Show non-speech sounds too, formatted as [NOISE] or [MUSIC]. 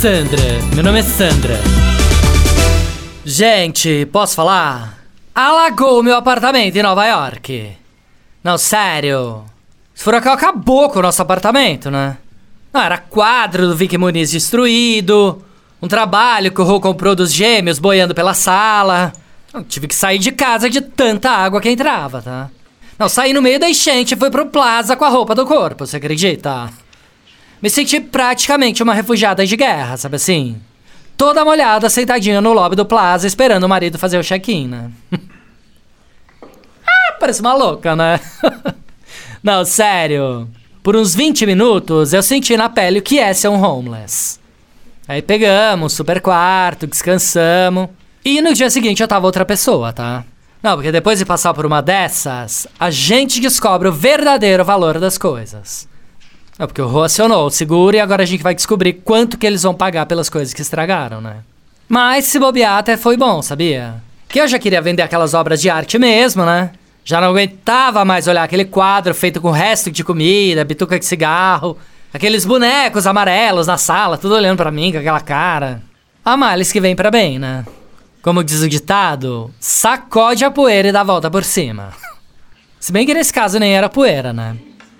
Sandra, meu nome é Sandra. Gente, posso falar? Alagou o meu apartamento em Nova York. Não, sério. Esse furacão acabou com o nosso apartamento, né? Não, era quadro do Vicky Muniz destruído, um trabalho que o Rô comprou dos gêmeos boiando pela sala. Eu tive que sair de casa de tanta água que entrava, tá? Não, saí no meio da enchente e fui pro Plaza com a roupa do corpo, você acredita? Me senti praticamente uma refugiada de guerra, sabe assim? Toda molhada, sentadinha no lobby do Plaza, esperando o marido fazer o check-in, né? [LAUGHS] ah, parece uma louca, né? [LAUGHS] Não, sério. Por uns 20 minutos eu senti na pele o que é ser um homeless. Aí pegamos, super quarto, descansamos. E no dia seguinte eu tava outra pessoa, tá? Não, porque depois de passar por uma dessas, a gente descobre o verdadeiro valor das coisas. É porque o acionou o seguro e agora a gente vai descobrir quanto que eles vão pagar pelas coisas que estragaram, né? Mas se bobear até foi bom, sabia? Que eu já queria vender aquelas obras de arte mesmo, né? Já não aguentava mais olhar aquele quadro feito com resto de comida, bituca de cigarro, aqueles bonecos amarelos na sala, tudo olhando para mim com aquela cara. A males que vem para bem, né? Como diz o ditado, sacode a poeira e dá a volta por cima. [LAUGHS] Se bem que nesse caso nem era poeira, né?